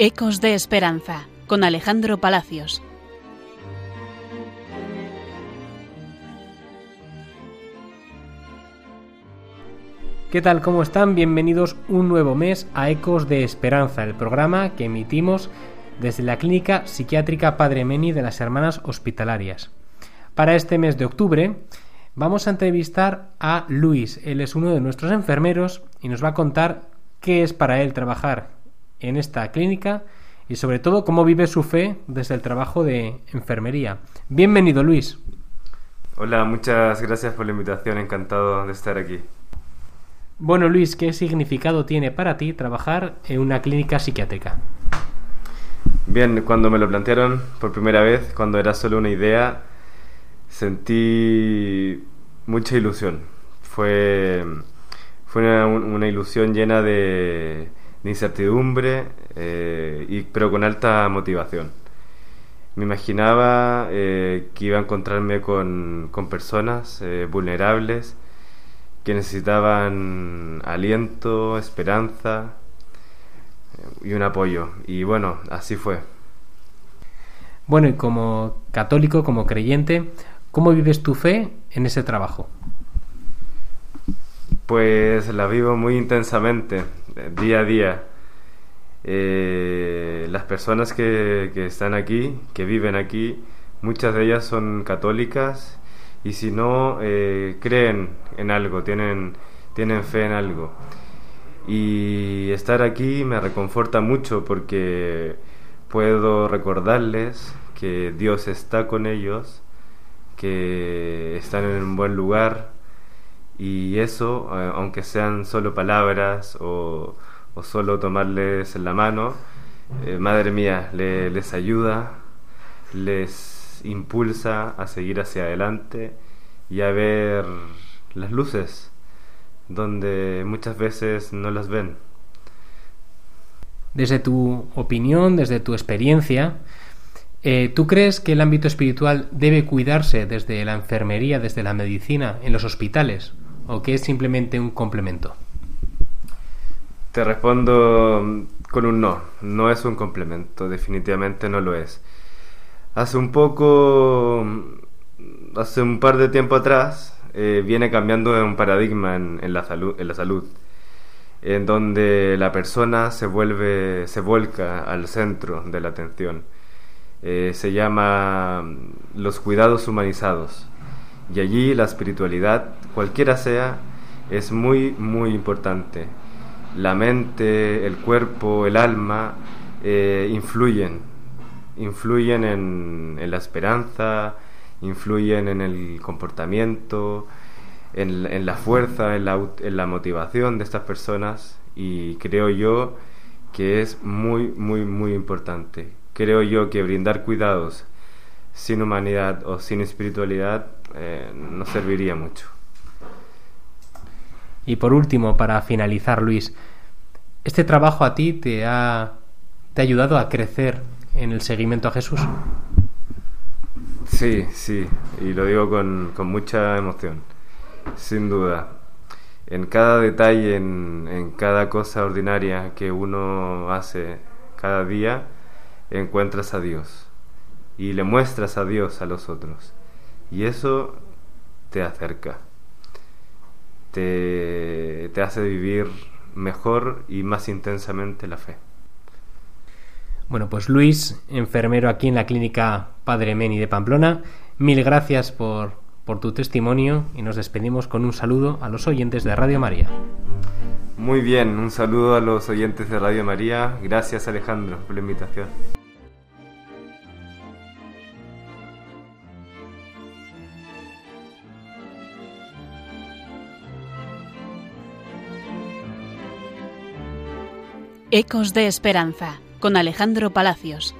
Ecos de Esperanza con Alejandro Palacios. ¿Qué tal? ¿Cómo están? Bienvenidos un nuevo mes a Ecos de Esperanza, el programa que emitimos desde la Clínica Psiquiátrica Padre Meni de las Hermanas Hospitalarias. Para este mes de octubre vamos a entrevistar a Luis. Él es uno de nuestros enfermeros y nos va a contar qué es para él trabajar en esta clínica y sobre todo cómo vive su fe desde el trabajo de enfermería. Bienvenido Luis. Hola, muchas gracias por la invitación, encantado de estar aquí. Bueno Luis, ¿qué significado tiene para ti trabajar en una clínica psiquiátrica? Bien, cuando me lo plantearon por primera vez, cuando era solo una idea, sentí mucha ilusión. Fue, fue una, una ilusión llena de, de incertidumbre, eh, y, pero con alta motivación. Me imaginaba eh, que iba a encontrarme con, con personas eh, vulnerables que necesitaban aliento, esperanza y un apoyo. Y bueno, así fue. Bueno, y como católico, como creyente, ¿cómo vives tu fe en ese trabajo? Pues la vivo muy intensamente, día a día. Eh, las personas que, que, están aquí, que viven aquí, muchas de ellas son católicas y si no, eh, creen en algo, tienen, tienen fe en algo. Y estar aquí me reconforta mucho porque puedo recordarles que Dios está con ellos, que están en un buen lugar y eso, eh, aunque sean solo palabras o, solo tomarles la mano, eh, madre mía, le, les ayuda, les impulsa a seguir hacia adelante y a ver las luces donde muchas veces no las ven. Desde tu opinión, desde tu experiencia, eh, ¿tú crees que el ámbito espiritual debe cuidarse desde la enfermería, desde la medicina, en los hospitales, o que es simplemente un complemento? Te respondo con un no. No es un complemento, definitivamente no lo es. Hace un poco, hace un par de tiempo atrás, eh, viene cambiando un paradigma en, la salud, en la salud, en donde la persona se vuelve, se volca al centro de la atención. Eh, se llama los cuidados humanizados. Y allí la espiritualidad, cualquiera sea, es muy, muy importante. La mente, el cuerpo, el alma eh, influyen, influyen en, en la esperanza, influyen en el comportamiento, en, en la fuerza, en la, en la, motivación de estas personas y creo yo que es muy, muy, muy importante. Creo yo que brindar cuidados sin humanidad o sin espiritualidad eh, no serviría mucho. Y por último, para finalizar, Luis, ¿este trabajo a ti te ha, te ha ayudado a crecer en el seguimiento a Jesús? Sí, sí, y lo digo con, con mucha emoción, sin duda. En cada detalle, en, en, cada cosa ordinaria que uno hace cada día, encuentras a Dios y le muestras a Dios a los otros. Y eso te acerca, te, te hace vivir mejor y más intensamente la fe. Bueno, pues Luis, enfermero aquí en la clínica Padre Meni de Pamplona, mil gracias por, por tu testimonio y nos despedimos con un saludo a los oyentes de Radio María. Muy bien, un saludo a los oyentes de Radio María. Gracias Alejandro por la invitación. Ecos de Esperanza con Alejandro Palacios.